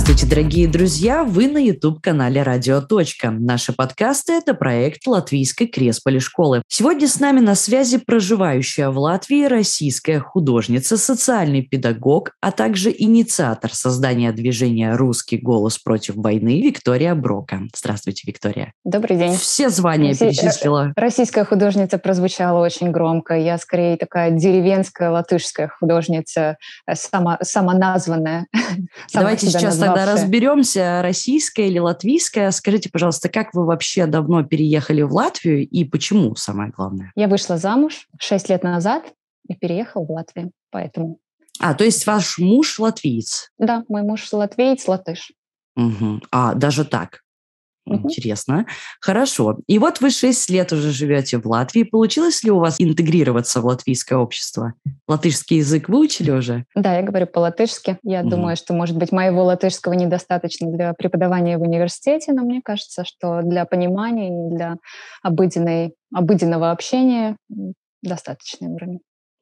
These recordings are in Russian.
Здравствуйте, дорогие друзья! Вы на YouTube-канале «Радио. Точка». Наши подкасты – это проект Латвийской Кресполи школы. Сегодня с нами на связи проживающая в Латвии российская художница, социальный педагог, а также инициатор создания движения «Русский голос против войны» Виктория Брока. Здравствуйте, Виктория. Добрый день. Все звания Россий... перечислила. Российская художница прозвучала очень громко. Я скорее такая деревенская латышская художница, э, само, самоназванная. Давайте сейчас тогда разберемся, российская или латвийская. Скажите, пожалуйста, как вы вообще давно переехали в Латвию и почему, самое главное? Я вышла замуж 6 лет назад и переехала в Латвию, поэтому. А, то есть ваш муж латвиец? Да, мой муж латвиец, латыш. Угу. А, даже так? Интересно. Хорошо. И вот вы шесть лет уже живете в Латвии. Получилось ли у вас интегрироваться в латвийское общество? Латышский язык выучили уже? Да, я говорю по-латышски. Я угу. думаю, что, может быть, моего латышского недостаточно для преподавания в университете, но мне кажется, что для понимания и для обыденной, обыденного общения достаточный уровень.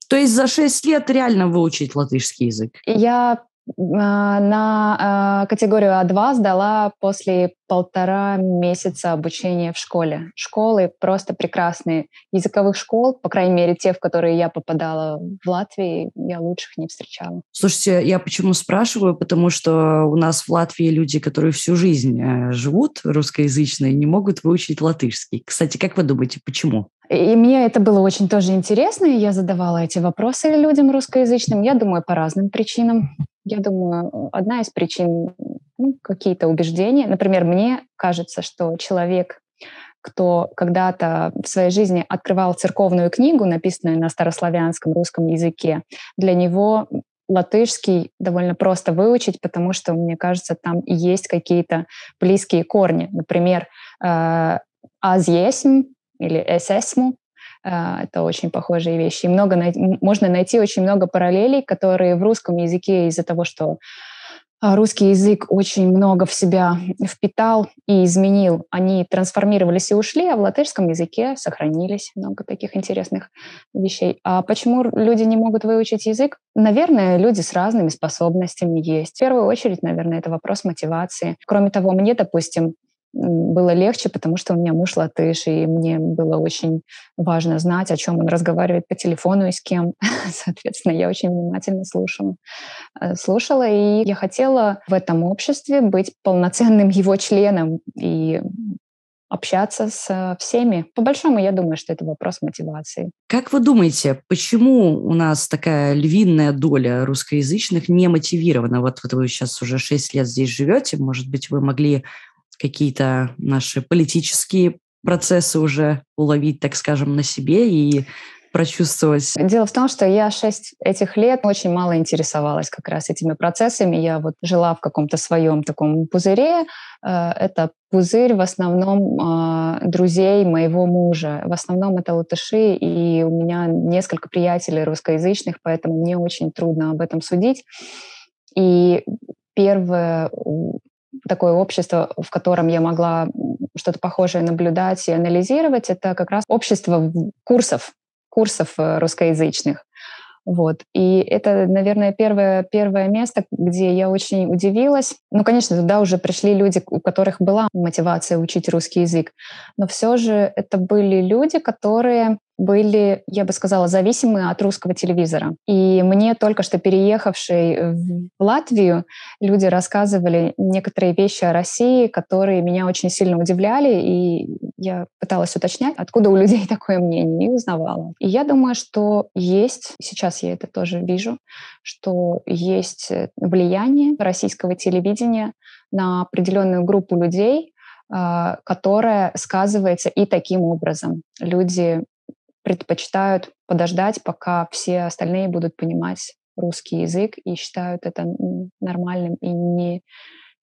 То есть за шесть лет реально выучить латышский язык? Я на а, категорию А2 сдала после полтора месяца обучения в школе. Школы просто прекрасные. Языковых школ, по крайней мере, те, в которые я попадала в Латвии, я лучших не встречала. Слушайте, я почему спрашиваю? Потому что у нас в Латвии люди, которые всю жизнь э, живут русскоязычные, не могут выучить латышский. Кстати, как вы думаете, почему? И мне это было очень тоже интересно, и я задавала эти вопросы людям русскоязычным, я думаю, по разным причинам. Я думаю, одна из причин ну, какие-то убеждения. Например, мне кажется, что человек, кто когда-то в своей жизни открывал церковную книгу, написанную на старославянском русском языке, для него латышский довольно просто выучить, потому что, мне кажется, там есть какие-то близкие корни. Например, э, «аз есмь» или «эс эсму» А, это очень похожие вещи. И много можно найти очень много параллелей, которые в русском языке из-за того, что а, русский язык очень много в себя впитал и изменил. Они трансформировались и ушли, а в латышском языке сохранились много таких интересных вещей. А почему люди не могут выучить язык? Наверное, люди с разными способностями есть. В первую очередь, наверное, это вопрос мотивации. Кроме того, мне, допустим, было легче, потому что у меня муж латыш, и мне было очень важно знать, о чем он разговаривает по телефону и с кем. Соответственно, я очень внимательно слушала. Э, слушала, и я хотела в этом обществе быть полноценным его членом и общаться с всеми. По большому, я думаю, что это вопрос мотивации. Как вы думаете, почему у нас такая львиная доля русскоязычных не мотивирована? Вот, вот вы сейчас уже 6 лет здесь живете, может быть, вы могли какие-то наши политические процессы уже уловить, так скажем, на себе и прочувствовать? Дело в том, что я шесть этих лет очень мало интересовалась как раз этими процессами. Я вот жила в каком-то своем таком пузыре. Э, это пузырь в основном а, друзей моего мужа. В основном это латыши, и у меня несколько приятелей русскоязычных, поэтому мне очень трудно об этом судить. И первое такое общество, в котором я могла что-то похожее наблюдать и анализировать, это как раз общество курсов, курсов э, русскоязычных. Вот. И это, наверное, первое, первое место, где я очень удивилась. Ну, конечно, туда уже пришли люди, у которых была мотивация учить русский язык. Но все же это были люди, которые были, я бы сказала, зависимы от русского телевизора. И мне только что переехавшей в Латвию люди рассказывали некоторые вещи о России, которые меня очень сильно удивляли, и я пыталась уточнять, откуда у людей такое мнение, и узнавала. И я думаю, что есть, сейчас я это тоже вижу, что есть влияние российского телевидения на определенную группу людей, а, которая сказывается и таким образом. Люди предпочитают подождать, пока все остальные будут понимать русский язык и считают это нормальным и не,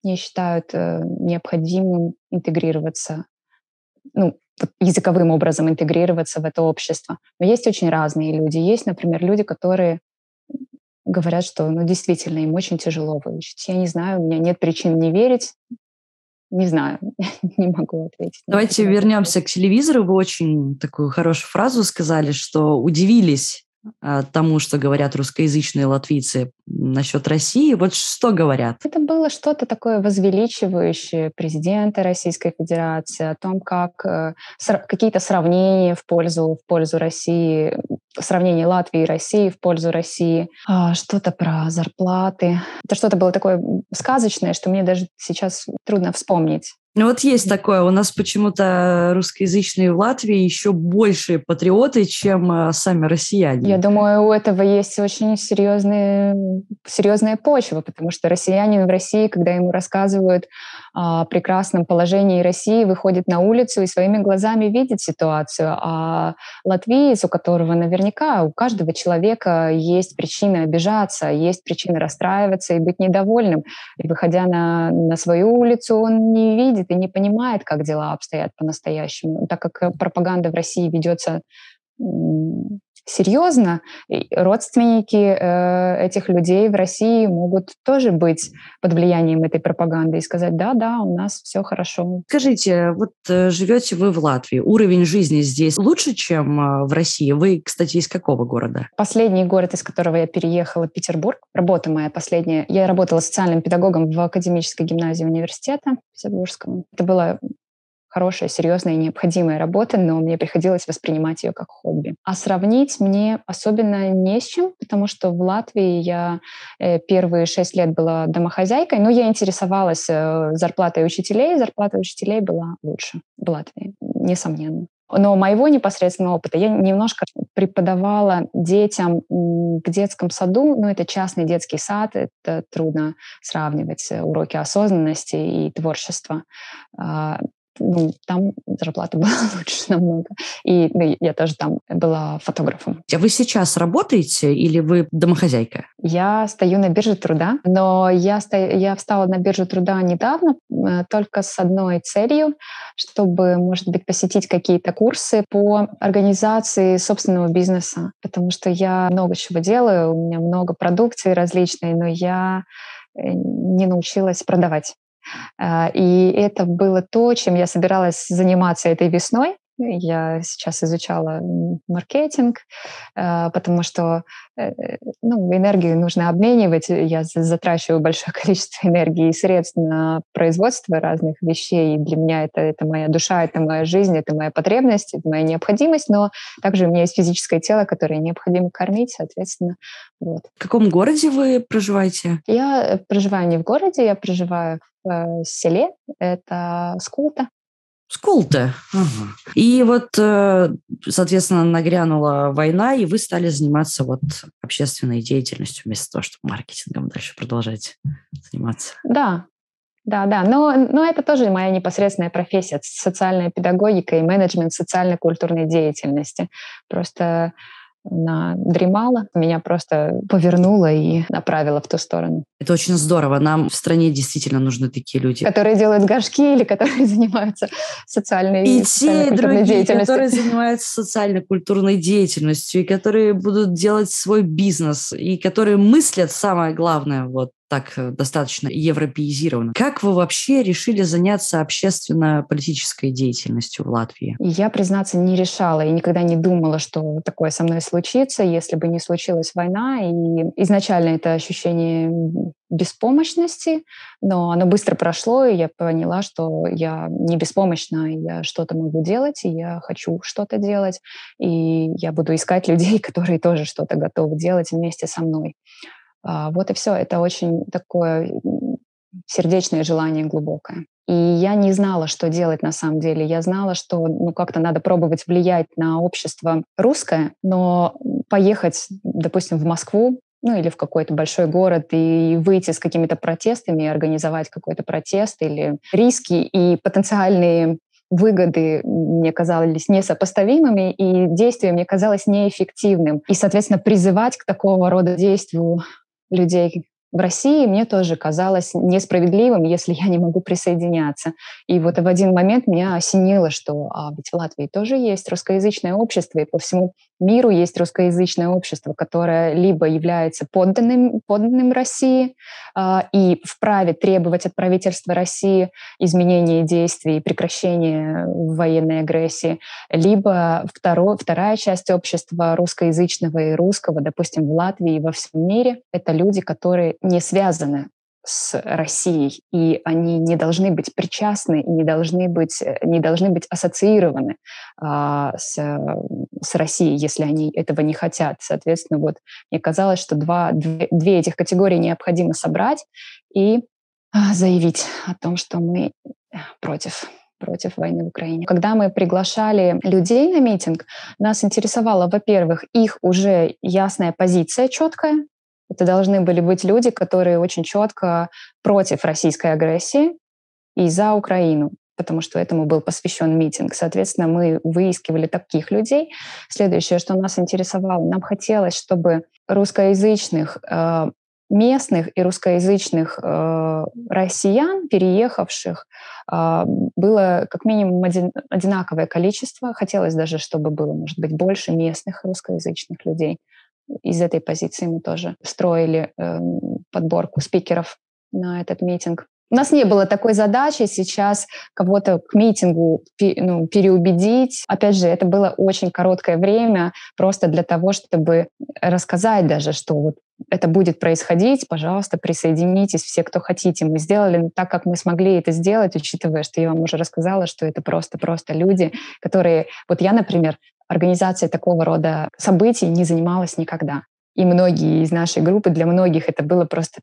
не считают э, необходимым интегрироваться, ну, языковым образом интегрироваться в это общество. Но есть очень разные люди. Есть, например, люди, которые говорят, что ну, действительно им очень тяжело выучить. Я не знаю, у меня нет причин не верить, не знаю, не могу ответить. Давайте вернемся к телевизору. Вы очень такую хорошую фразу сказали, что удивились а, тому, что говорят русскоязычные латвийцы насчет России. Вот что говорят? Это было что-то такое возвеличивающее президента Российской Федерации, о том, как э, какие-то сравнения в пользу, в пользу России, сравнение Латвии и России в пользу России, а, что-то про зарплаты. Это что-то было такое сказочное, что мне даже сейчас трудно вспомнить. Ну вот есть такое. У нас почему-то русскоязычные в Латвии еще большие патриоты, чем э, сами россияне. Я думаю, у этого есть очень серьезные, серьезная почва, потому что россиянин в России, когда ему рассказывают прекрасном положении России, выходит на улицу и своими глазами видит ситуацию. А латвиец, у которого наверняка у каждого человека есть причина обижаться, есть причина расстраиваться и быть недовольным. И выходя на, на свою улицу, он не видит и не понимает, как дела обстоят по-настоящему. Так как пропаганда в России ведется серьезно, родственники э, этих людей в России могут тоже быть под влиянием этой пропаганды и сказать, да, да, у нас все хорошо. Скажите, вот э, живете вы в Латвии, уровень жизни здесь лучше, чем э, в России? Вы, кстати, из какого города? Последний город, из которого я переехала, Петербург. Работа моя последняя. Я работала социальным педагогом в академической гимназии университета петербургском. Это было хорошая, серьезная и необходимая работа, но мне приходилось воспринимать ее как хобби. А сравнить мне особенно не с чем, потому что в Латвии я э, первые шесть лет была домохозяйкой, но я интересовалась э, зарплатой учителей, зарплата учителей была лучше в Латвии, несомненно. Но моего непосредственного опыта я немножко преподавала детям в детском саду, но это частный детский сад, это трудно сравнивать э, уроки осознанности и творчества. Ну, там зарплата была лучше намного. И ну, я тоже там была фотографом. А вы сейчас работаете или вы домохозяйка? Я стою на бирже труда, но я, сто... я встала на биржу труда недавно э, только с одной целью, чтобы, может быть, посетить какие-то курсы по организации собственного бизнеса, потому что я много чего делаю, у меня много продукции различной, но я э, не научилась продавать. А, и это было то, чем я собиралась заниматься этой весной. Я сейчас изучала маркетинг, а, потому что э, ну, энергию нужно обменивать. Я затрачиваю большое количество энергии и средств на производство разных вещей. И для меня это, это моя душа, это моя жизнь, это моя потребность, это моя необходимость. Но также у меня есть физическое тело, которое необходимо кормить, соответственно. Вот. В каком городе вы проживаете? Я э, проживаю не в городе, я проживаю в э, селе. Это Скулта. Скулта. Ага. И вот, э, соответственно, нагрянула война, и вы стали заниматься вот общественной деятельностью вместо того, чтобы маркетингом дальше продолжать заниматься. Да, да, да, но, но это тоже моя непосредственная профессия, социальная педагогика и менеджмент социально-культурной деятельности. Просто она дремала, меня просто повернула и направила в ту сторону. Это очень здорово. Нам в стране действительно нужны такие люди. Которые делают горшки или которые занимаются социальной и те, и другие, которые занимаются социально-культурной деятельностью, и которые будут делать свой бизнес, и которые мыслят, самое главное, вот так э, достаточно европеизировано. Как вы вообще решили заняться общественно-политической деятельностью в Латвии? Я, признаться, не решала и никогда не думала, что такое со мной случится, если бы не случилась война. И изначально это ощущение беспомощности, но оно быстро прошло, и я поняла, что я не беспомощна, я что-то могу делать, и я хочу что-то делать, и я буду искать людей, которые тоже что-то готовы делать вместе со мной. А, вот и все. Это очень такое сердечное желание глубокое. И я не знала, что делать на самом деле. Я знала, что ну, как-то надо пробовать влиять на общество русское, но поехать, допустим, в Москву, ну или в какой-то большой город и выйти с какими-то протестами, организовать какой-то протест или риски и потенциальные выгоды мне казались несопоставимыми, и действие мне казалось неэффективным. И, соответственно, призывать к такого рода действию людей в России мне тоже казалось несправедливым, если я не могу присоединяться. И вот в один момент меня осенило, что а, ведь в Латвии тоже есть русскоязычное общество, и по всему миру есть русскоязычное общество, которое либо является подданным, подданным России а, и вправе требовать от правительства России изменения действий прекращения военной агрессии, либо второ, вторая часть общества русскоязычного и русского, допустим, в Латвии и во всем мире, это люди, которые не связаны с Россией, и они не должны быть причастны и не должны быть, не должны быть ассоциированы а, с, с Россией, если они этого не хотят. Соответственно, вот мне казалось, что два, две, две этих категории необходимо собрать и а, заявить о том, что мы против против войны в Украине. Когда мы приглашали людей на митинг, нас интересовала, во-первых, их уже ясная позиция четкая, это должны были быть люди, которые очень четко против российской агрессии и за Украину потому что этому был посвящен митинг. Соответственно, мы выискивали таких людей. Следующее, что нас интересовало, нам хотелось, чтобы русскоязычных э, местных и русскоязычных э, россиян, переехавших, э, было как минимум один, одинаковое количество. Хотелось даже, чтобы было, может быть, больше местных русскоязычных людей из этой позиции мы тоже строили э, подборку спикеров на этот митинг. У нас не было такой задачи сейчас кого-то к митингу ну, переубедить. Опять же, это было очень короткое время просто для того, чтобы рассказать даже, что вот это будет происходить, пожалуйста, присоединитесь все, кто хотите. Мы сделали так, как мы смогли это сделать, учитывая, что я вам уже рассказала, что это просто-просто люди, которые... Вот я, например, организацией такого рода событий не занималась никогда. И многие из нашей группы, для многих это было просто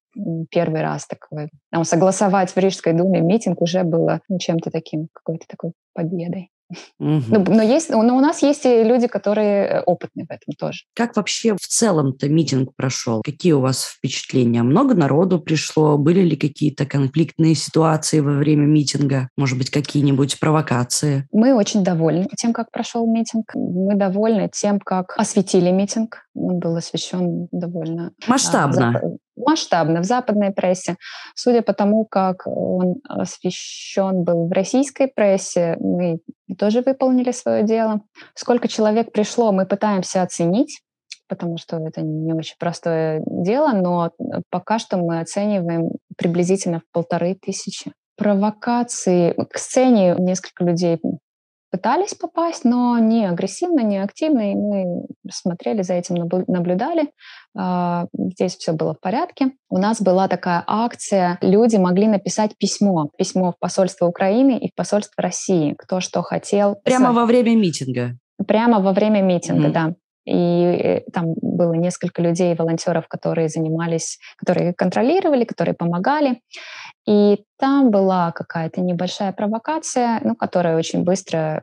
первый раз такое. Нам согласовать в Рижской думе митинг уже было ну, чем-то таким, какой-то такой победой. Угу. Но, но, есть, но у нас есть и люди, которые э, опытны в этом тоже. Как вообще в целом-то митинг прошел? Какие у вас впечатления? Много народу пришло? Были ли какие-то конфликтные ситуации во время митинга? Может быть, какие-нибудь провокации? Мы очень довольны тем, как прошел митинг. Мы довольны тем, как осветили митинг. Он был освещен довольно... А, Масштабно. А, масштабно в западной прессе. Судя по тому, как он освещен был в российской прессе, мы тоже выполнили свое дело. Сколько человек пришло, мы пытаемся оценить потому что это не очень простое дело, но пока что мы оцениваем приблизительно в полторы тысячи. Провокации к сцене несколько людей пытались попасть, но не агрессивно, не активно, и мы смотрели за этим, наблюдали. А, здесь все было в порядке. У нас была такая акция, люди могли написать письмо, письмо в посольство Украины и в посольство России, кто что хотел. Прямо во время митинга? Прямо во время митинга, mm-hmm. да. И э, там было несколько людей, волонтеров, которые занимались, которые контролировали, которые помогали. И там была какая-то небольшая провокация, ну, которая очень быстро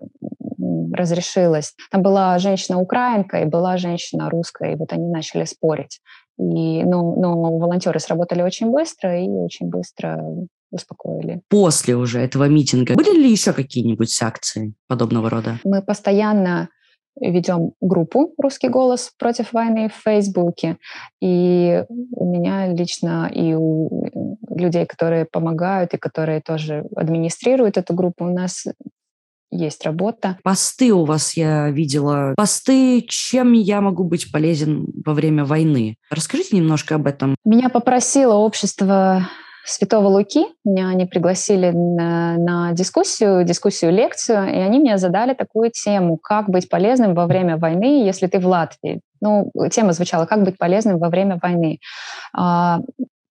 разрешилась. Там была женщина-украинка и была женщина русская, и вот они начали спорить. И, ну, но волонтеры сработали очень быстро и очень быстро успокоили. После уже этого митинга были ли еще какие-нибудь акции подобного рода? Мы постоянно ведем группу «Русский голос против войны» в Фейсбуке. И у меня лично и у людей, которые помогают и которые тоже администрируют эту группу, у нас есть работа. Посты у вас я видела. Посты, чем я могу быть полезен во время войны. Расскажите немножко об этом. Меня попросило общество Святого Луки. Меня они пригласили на, на дискуссию, дискуссию, лекцию, и они мне задали такую тему, как быть полезным во время войны, если ты в Латвии. Ну, тема звучала, как быть полезным во время войны.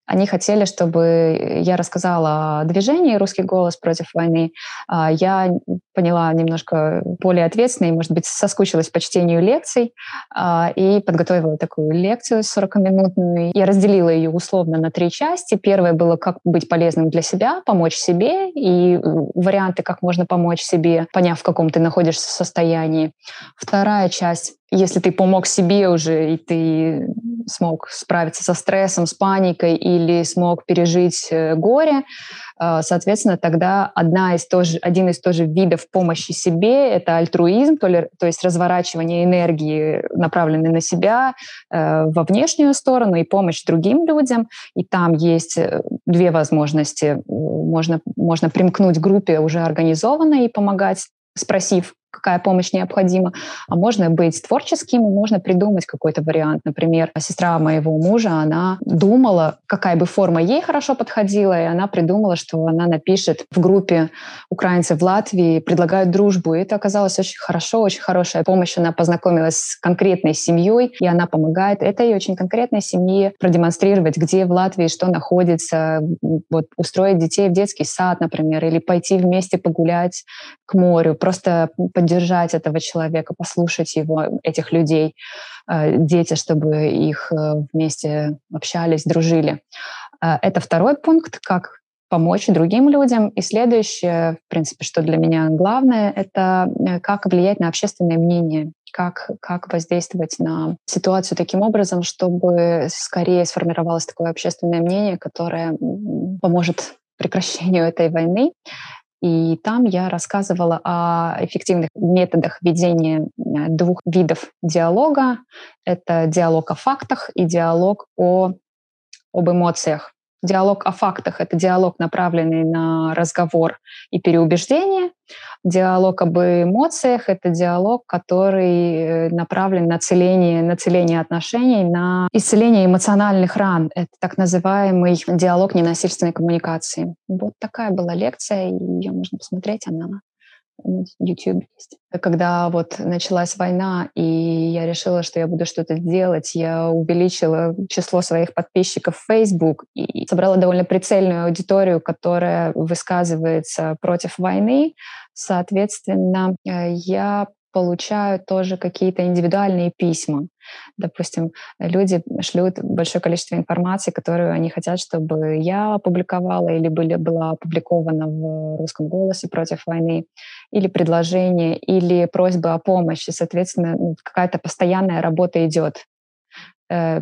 Они хотели, чтобы я рассказала о движении «Русский голос против войны». А, я поняла немножко более ответственно и, может быть, соскучилась по чтению лекций а, и подготовила такую лекцию 40-минутную. Я разделила ее условно на три части. Первая была «Как быть полезным для себя», «Помочь себе» и варианты, как можно помочь себе, поняв, в каком ты находишься состоянии. Вторая часть если ты помог себе уже, и ты смог справиться со стрессом, с паникой или смог пережить э, горе, э, соответственно, тогда одна из тоже, один из тоже видов помощи себе – это альтруизм, то, ли, то есть разворачивание энергии, направленной на себя, э, во внешнюю сторону и помощь другим людям. И там есть две возможности. Можно, можно примкнуть к группе уже организованной и помогать спросив, какая помощь необходима, а можно быть творческим, можно придумать какой-то вариант. Например, сестра моего мужа, она думала, какая бы форма ей хорошо подходила, и она придумала, что она напишет в группе украинцев в Латвии, предлагают дружбу. И это оказалось очень хорошо, очень хорошая помощь. Она познакомилась с конкретной семьей, и она помогает этой очень конкретной семье продемонстрировать, где в Латвии что находится, вот устроить детей в детский сад, например, или пойти вместе погулять к морю, просто поддержать этого человека, послушать его, этих людей, э, дети, чтобы их э, вместе общались, дружили. Э, это второй пункт, как помочь другим людям. И следующее, в принципе, что для меня главное, это как влиять на общественное мнение, как, как воздействовать на ситуацию таким образом, чтобы скорее сформировалось такое общественное мнение, которое поможет прекращению этой войны. И там я рассказывала о эффективных методах ведения э, двух видов диалога. Это диалог о фактах и диалог о, об эмоциях. Диалог о фактах — это диалог, направленный на разговор и переубеждение. Диалог об эмоциях — это диалог, который э, направлен на целение, на целение отношений, на исцеление эмоциональных ран. Это так называемый диалог ненасильственной коммуникации. Вот такая была лекция, и ее можно посмотреть, она на YouTube есть. Когда вот началась война, и я решила, что я буду что-то делать, я увеличила число своих подписчиков в Facebook и собрала довольно прицельную аудиторию, которая высказывается против войны. Соответственно, э, я получаю тоже какие-то индивидуальные письма. Допустим, люди шлют большое количество информации, которую они хотят, чтобы я опубликовала или были, была опубликована в «Русском голосе» против войны, или предложение, или просьба о помощи. Соответственно, ну, какая-то постоянная работа идет. Э,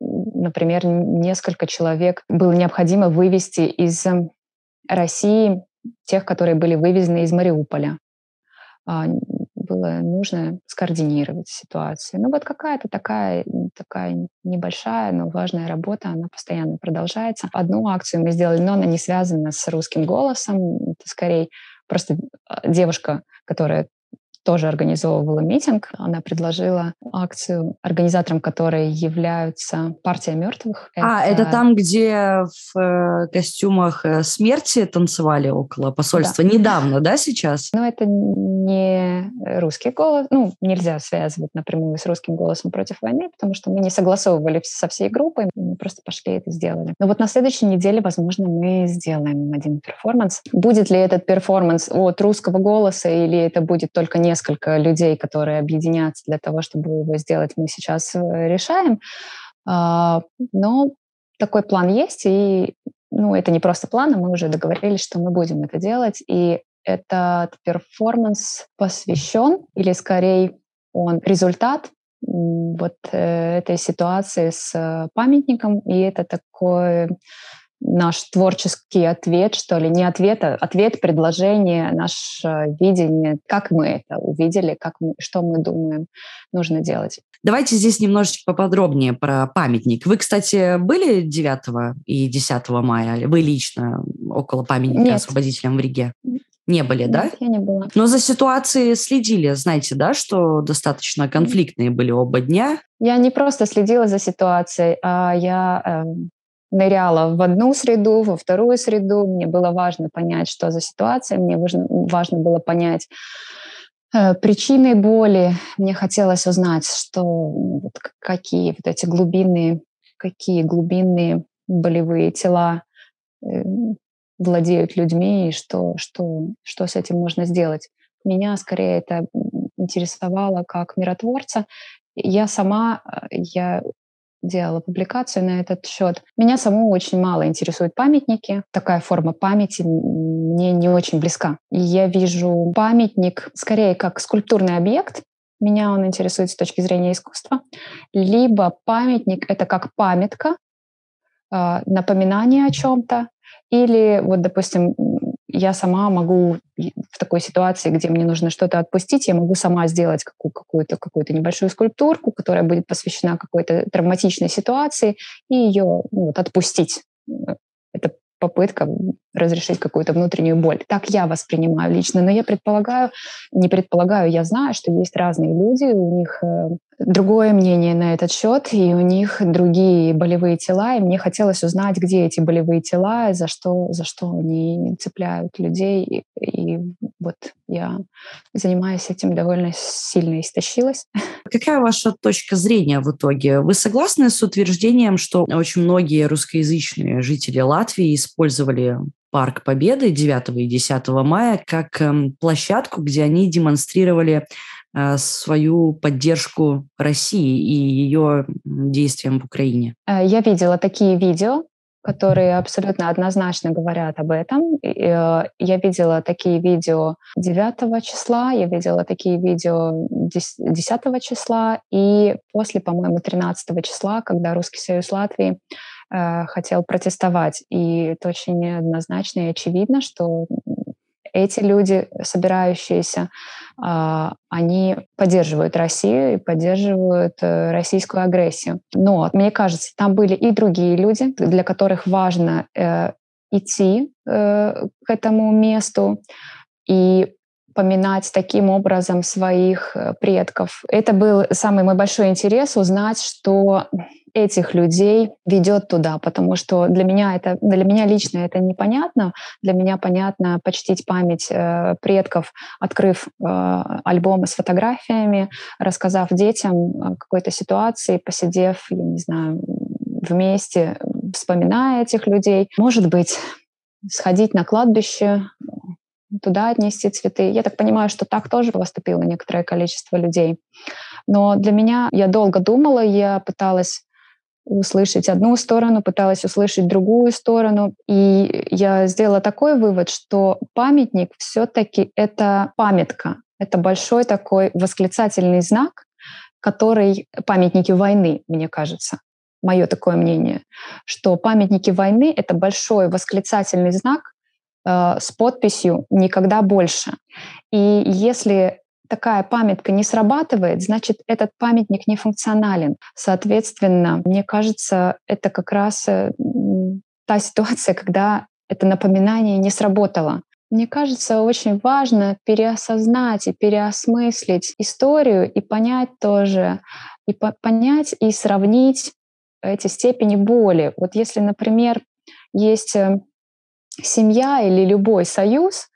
например, несколько человек было необходимо вывести из России тех, которые были вывезены из Мариуполя а, было нужно скоординировать ситуацию. Ну вот какая-то такая, такая небольшая, но важная работа, она постоянно продолжается. Одну акцию мы сделали, но она не связана с русским голосом. Это скорее просто а, девушка, которая тоже организовывала митинг. Она предложила акцию, организатором которой являются партия мертвых. А, это, это там, где в э, костюмах э, смерти танцевали около посольства. Да. Недавно, да, сейчас? Ну, это не русский голос. Ну, нельзя связывать напрямую с русским голосом против войны, потому что мы не согласовывали со всей группой, мы просто пошли это сделали. Но вот на следующей неделе, возможно, мы сделаем один перформанс. Будет ли этот перформанс от русского голоса или это будет только не несколько людей, которые объединятся для того, чтобы его сделать, мы сейчас э, решаем. А, но такой план есть, и ну, это не просто план, а мы уже договорились, что мы будем это делать. И этот перформанс посвящен, или скорее он результат вот э, этой ситуации с э, памятником, и это такой наш творческий ответ, что ли, не ответ, а ответ, предложение, наше видение, как мы это увидели, как мы, что мы думаем нужно делать. Давайте здесь немножечко поподробнее про памятник. Вы, кстати, были 9 и 10 мая? Вы лично около памятника Нет. освободителям в Риге? Не были, Нет, да? я не была. Но за ситуацией следили, знаете, да, что достаточно конфликтные были оба дня? Я не просто следила за ситуацией, а я э, ныряла в одну среду, во вторую среду. Мне было важно понять, что за ситуация. Мне важно, важно было понять э, причины боли. Мне хотелось узнать, что вот, какие вот эти глубинные, какие глубинные болевые тела э, владеют людьми и что, что, что с этим можно сделать. Меня скорее это интересовало как миротворца. Я сама, э, я делала публикацию на этот счет. Меня саму очень мало интересуют памятники. Такая форма памяти мне не очень близка. И я вижу памятник скорее как скульптурный объект, меня он интересует с точки зрения искусства, либо памятник — это как памятка, а, напоминание о чем-то, или вот, допустим, я сама могу в такой ситуации, где мне нужно что-то отпустить, я могу сама сделать какую-то какую небольшую скульптурку, которая будет посвящена какой-то травматичной ситуации, и ее ну, вот, отпустить. Это попытка разрешить какую-то внутреннюю боль. Так я воспринимаю лично. Но я предполагаю, не предполагаю, я знаю, что есть разные люди, у них э, другое мнение на этот счет, и у них другие болевые тела, и мне хотелось узнать, где эти болевые тела, за что, за что они цепляют людей. И, и вот я занимаюсь этим довольно сильно истощилась. Какая ваша точка зрения в итоге? Вы согласны с утверждением, что очень многие русскоязычные жители Латвии использовали Парк Победы 9 и 10 мая как эм, площадку, где они демонстрировали свою поддержку России и ее действиям в Украине. Э, я видела такие видео, которые абсолютно однозначно говорят об этом. Э, я видела такие видео 9 числа, я видела такие видео 10 числа и после, по-моему, 13 числа, когда Русский Союз Латвии Э, хотел протестовать. И это очень однозначно и очевидно, что эти люди, собирающиеся, а, они поддерживают Россию и поддерживают э, российскую агрессию. Но, мне кажется, там были и другие люди, для которых важно э, идти к этому месту и поминать таким образом своих предков. Это был самый мой большой интерес узнать, что этих людей ведет туда, потому что для меня это, для меня лично это непонятно. Для меня понятно почтить память э, предков, открыв э, альбомы с фотографиями, рассказав детям какой-то ситуации, посидев, я не знаю, вместе, вспоминая этих людей. Может быть, сходить на кладбище, туда отнести цветы. Я так понимаю, что так тоже поступило некоторое количество людей. Но для меня я долго думала, я пыталась услышать одну сторону, пыталась услышать другую сторону. И я сделала такой вывод, что памятник все-таки это памятка, это большой такой восклицательный знак, который памятники войны, мне кажется, мое такое мнение, что памятники войны это большой восклицательный знак с подписью «Никогда больше». И если такая памятка не срабатывает, значит, этот памятник не функционален. Соответственно, мне кажется, это как раз э, та ситуация, когда это напоминание не сработало. Мне кажется, очень важно переосознать и переосмыслить историю и понять тоже, и по понять и сравнить эти степени боли. Вот если, например, есть э, семья или любой союз,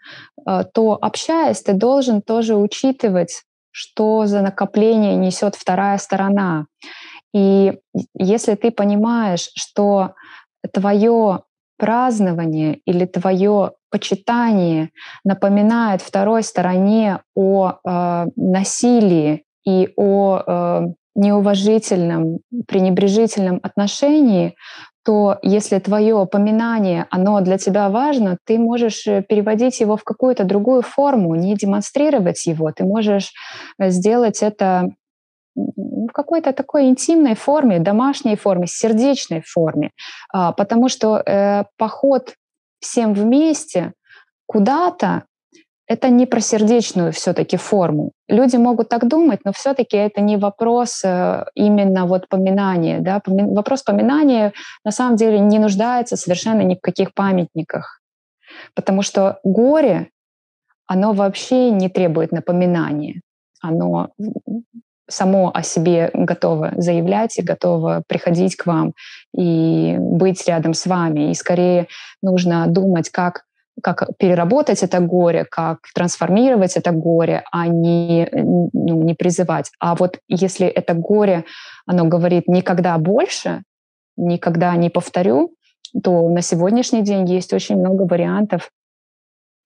э, то общаясь, ты должен тоже учитывать, что за накопление несет вторая сторона. И если ты понимаешь, что твое празднование или твое почитание напоминает второй стороне о э, насилии и о э, неуважительном, пренебрежительном отношении, то если твое упоминание, оно для тебя важно, ты можешь э, переводить его в какую-то другую форму, не демонстрировать его. Ты можешь э, сделать это в какой-то такой интимной форме, домашней форме, сердечной форме, а, потому что э, поход всем вместе куда-то это не про сердечную все-таки форму. Люди могут так думать, но все-таки это не вопрос э, именно вот поминания. Да? Вопрос поминания на самом деле не нуждается совершенно ни в каких памятниках, потому что горе, оно вообще не требует напоминания. Оно само о себе готово заявлять и готово приходить к вам и быть рядом с вами. И скорее нужно думать, как как переработать это горе, как трансформировать это горе, а не, ну, не призывать. А вот если это горе, оно говорит «никогда больше», «никогда не повторю», то на сегодняшний день есть очень много вариантов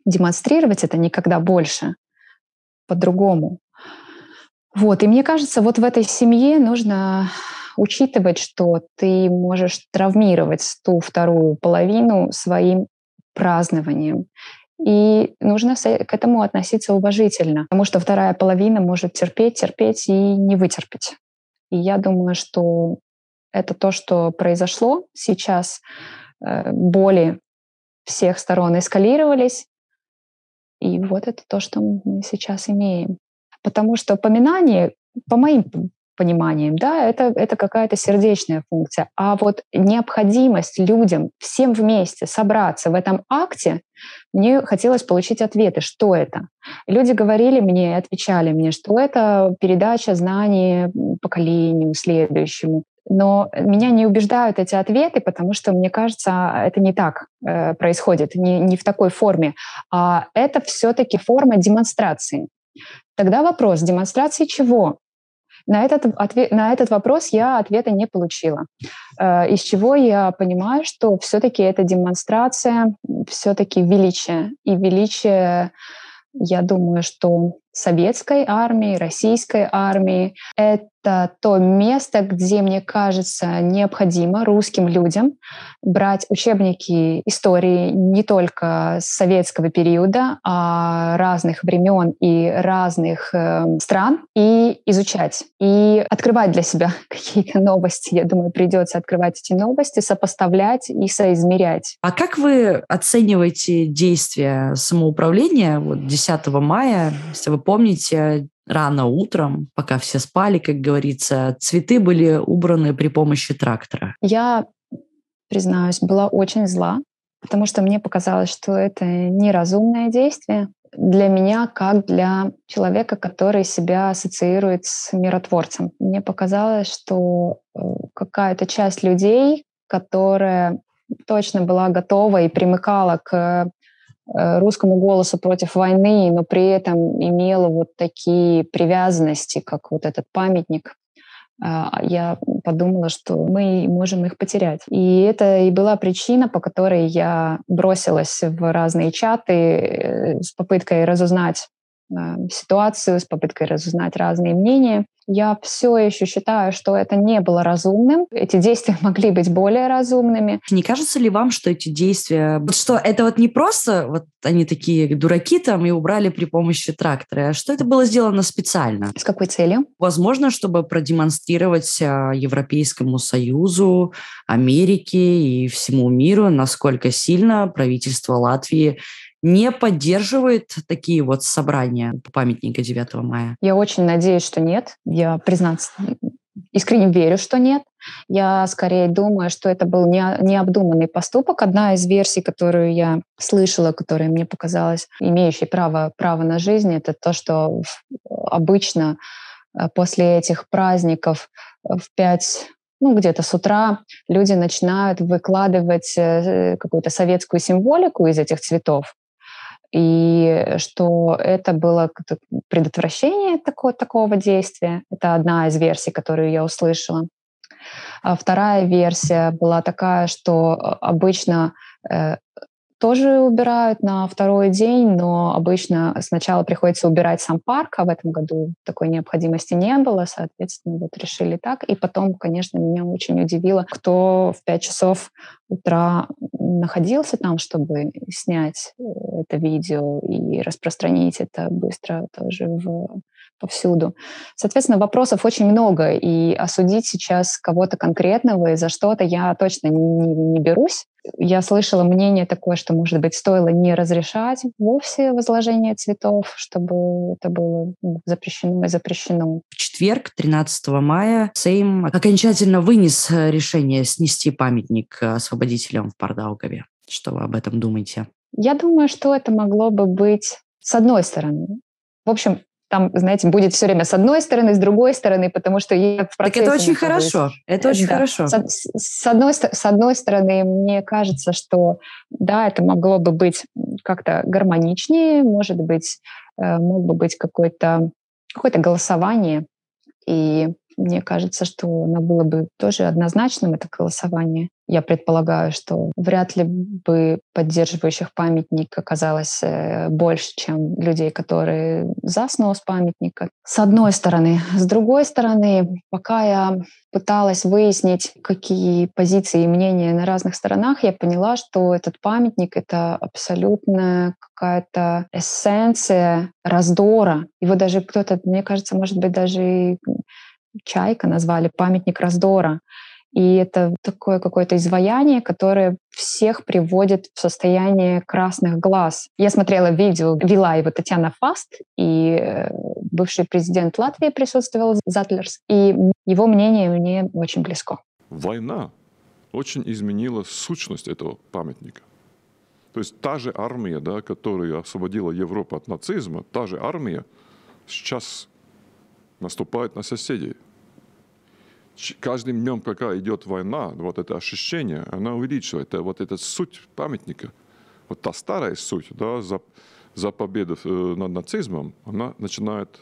демонстрировать это «никогда больше» по-другому. Вот, и мне кажется, вот в этой семье нужно учитывать, что ты можешь травмировать ту вторую половину своим празднованием. и нужно к этому относиться уважительно, потому что вторая половина может терпеть, терпеть и не вытерпеть. И я думаю, что это то, что произошло сейчас. Э, боли всех сторон эскалировались, и вот это то, что мы сейчас имеем. Потому что поминание, по моим пониманием, да, это, это какая-то сердечная функция. А вот необходимость людям всем вместе собраться в этом акте, мне хотелось получить ответы, что это. Люди говорили мне, отвечали мне, что это передача знаний поколению следующему. Но меня не убеждают эти ответы, потому что, мне кажется, это не так э, происходит, не, не в такой форме. А это все-таки форма демонстрации. Тогда вопрос, демонстрации чего? На этот, ответ, на этот вопрос я ответа не получила. Э, из чего я понимаю, что все-таки это демонстрация все-таки величия. И величие, я думаю, что советской армии, российской армии. Это то место, где, мне кажется, необходимо русским людям брать учебники истории не только советского периода, а разных времен и разных э, стран и изучать, и открывать для себя какие-то новости. Я думаю, придется открывать эти новости, сопоставлять и соизмерять. А как вы оцениваете действия самоуправления вот 10 мая, если вы помните, рано утром, пока все спали, как говорится, цветы были убраны при помощи трактора. Я, признаюсь, была очень зла, потому что мне показалось, что это неразумное действие для меня, как для человека, который себя ассоциирует с миротворцем. Мне показалось, что э, какая-то часть людей, которая точно была готова и примыкала к Э, русскому голосу против войны, но при этом имела вот такие привязанности, как вот этот памятник, а, я подумала, что мы можем их потерять. И это и была причина, по которой я бросилась в разные чаты э, с попыткой разузнать Э, ситуацию, с попыткой разузнать разные мнения. Я все еще считаю, что это не было разумным. Эти действия могли быть более разумными. Не кажется ли вам, что эти действия, что это вот не просто вот они такие дураки там и убрали при помощи трактора, а что это было сделано специально? С какой целью? Возможно, чтобы продемонстрировать а, Европейскому Союзу, Америке и всему миру, насколько сильно правительство Латвии не поддерживает такие вот собрания памятника 9 мая? Я очень надеюсь, что нет. Я, признаться, искренне верю, что нет. Я скорее думаю, что это был не, необдуманный поступок. Одна из версий, которую я слышала, которая мне показалась имеющей право, право на жизнь, это то, что обычно э, после этих праздников в пять ну, где-то с утра люди начинают выкладывать э, какую-то советскую символику из этих цветов и что это было предотвращение такого, такого действия. Это одна из версий, которую я услышала. А вторая версия была такая, что э, обычно э, тоже убирают на второй день, но обычно сначала приходится убирать сам парк, а в этом году такой необходимости не было, соответственно, вот решили так. И потом, конечно, меня очень удивило, кто в 5 часов утра находился там, чтобы снять э, это видео и распространить это быстро тоже в повсюду. Соответственно, вопросов очень много, и осудить сейчас кого-то конкретного и за что-то я точно не, не берусь. Я слышала мнение такое, что, может быть, стоило не разрешать вовсе возложение цветов, чтобы это было ну, запрещено и запрещено. В четверг, 13 мая, Сейм окончательно вынес решение снести памятник освободителям в Пардаугове. Что вы об этом думаете? Я думаю, что это могло бы быть с одной стороны. В общем, там, знаете, будет все время с одной стороны, с другой стороны, потому что я в процессе... Так это очень хорошо, это очень да. хорошо. С, с, одной, с одной стороны, мне кажется, что да, это могло бы быть как-то гармоничнее, может быть, э, мог бы быть какое-то какое голосование, и мне кажется, что оно было бы тоже однозначным, это голосование. Я предполагаю, что вряд ли бы поддерживающих памятник оказалось э, больше, чем людей, которые за снос памятника. С одной стороны. С другой стороны, пока я пыталась выяснить, какие позиции и мнения на разных сторонах, я поняла, что этот памятник — это абсолютно какая-то эссенция раздора. Его даже кто-то, мне кажется, может быть, даже Чайка назвали «памятник раздора». И это такое какое-то изваяние, которое всех приводит в состояние красных глаз. Я смотрела видео, вела его Татьяна Фаст, и э, бывший президент Латвии присутствовал, Затлерс, и его мнение мне очень близко. Война очень изменила сущность этого памятника. То есть та же армия, да, которая освободила Европу от нацизма, та же армия сейчас наступает на соседей каждым днем, пока идет война, вот это ощущение, она увеличивает. Это, вот эта суть памятника, вот та старая суть, да, за, за победу э, над нацизмом, она начинает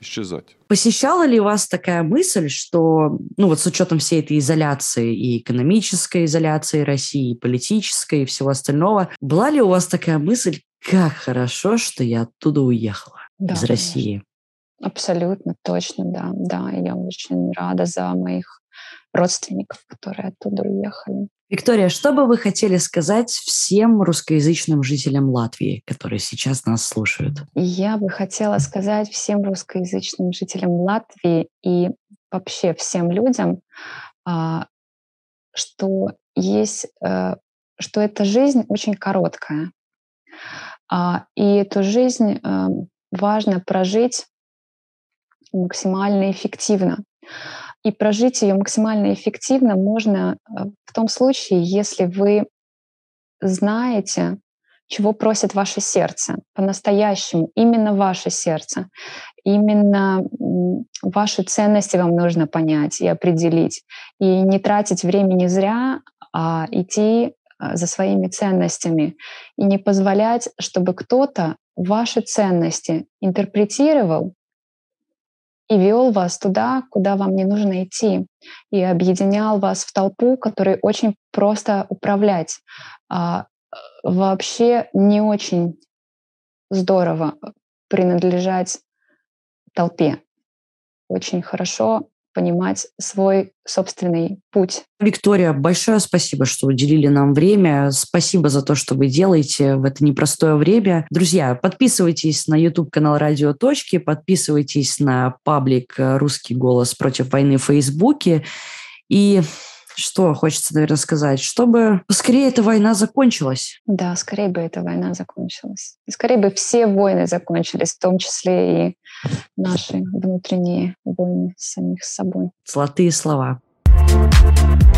исчезать. Посещала ли вас такая мысль, что, ну вот с учетом всей этой изоляции, и экономической изоляции России, и политической, и всего остального, была ли у вас такая мысль, как хорошо, что я оттуда уехала да, из конечно. России? Абсолютно, точно, да. Да, я очень рада за моих родственников, которые оттуда уехали. Виктория, что бы вы хотели сказать всем русскоязычным жителям Латвии, которые сейчас нас слушают? Я бы хотела сказать всем русскоязычным жителям Латвии и вообще всем людям, а, что есть, э, что эта жизнь очень короткая, а, и эту жизнь э, важно прожить максимально эффективно. И прожить ее максимально эффективно можно э, в том случае, если вы знаете, чего просит ваше сердце по-настоящему, именно ваше сердце. Именно ваши ценности вам нужно понять и определить. И не тратить времени зря, а идти э, за своими ценностями. И не позволять, чтобы кто-то ваши ценности интерпретировал и вел вас туда, куда вам не нужно идти, и объединял вас в толпу, которой очень просто управлять. А, вообще не очень здорово принадлежать толпе. Очень хорошо понимать свой собственный путь. Виктория, большое спасибо, что уделили нам время. Спасибо за то, что вы делаете в это непростое время. Друзья, подписывайтесь на YouTube-канал «Радио Точки», подписывайтесь на паблик «Русский голос против войны» в Фейсбуке. И что хочется, наверное, сказать? Чтобы скорее эта война закончилась. Да, скорее бы эта война закончилась. И скорее бы все войны закончились, в том числе и наши внутренние войны самих с собой. Золотые слова. thank you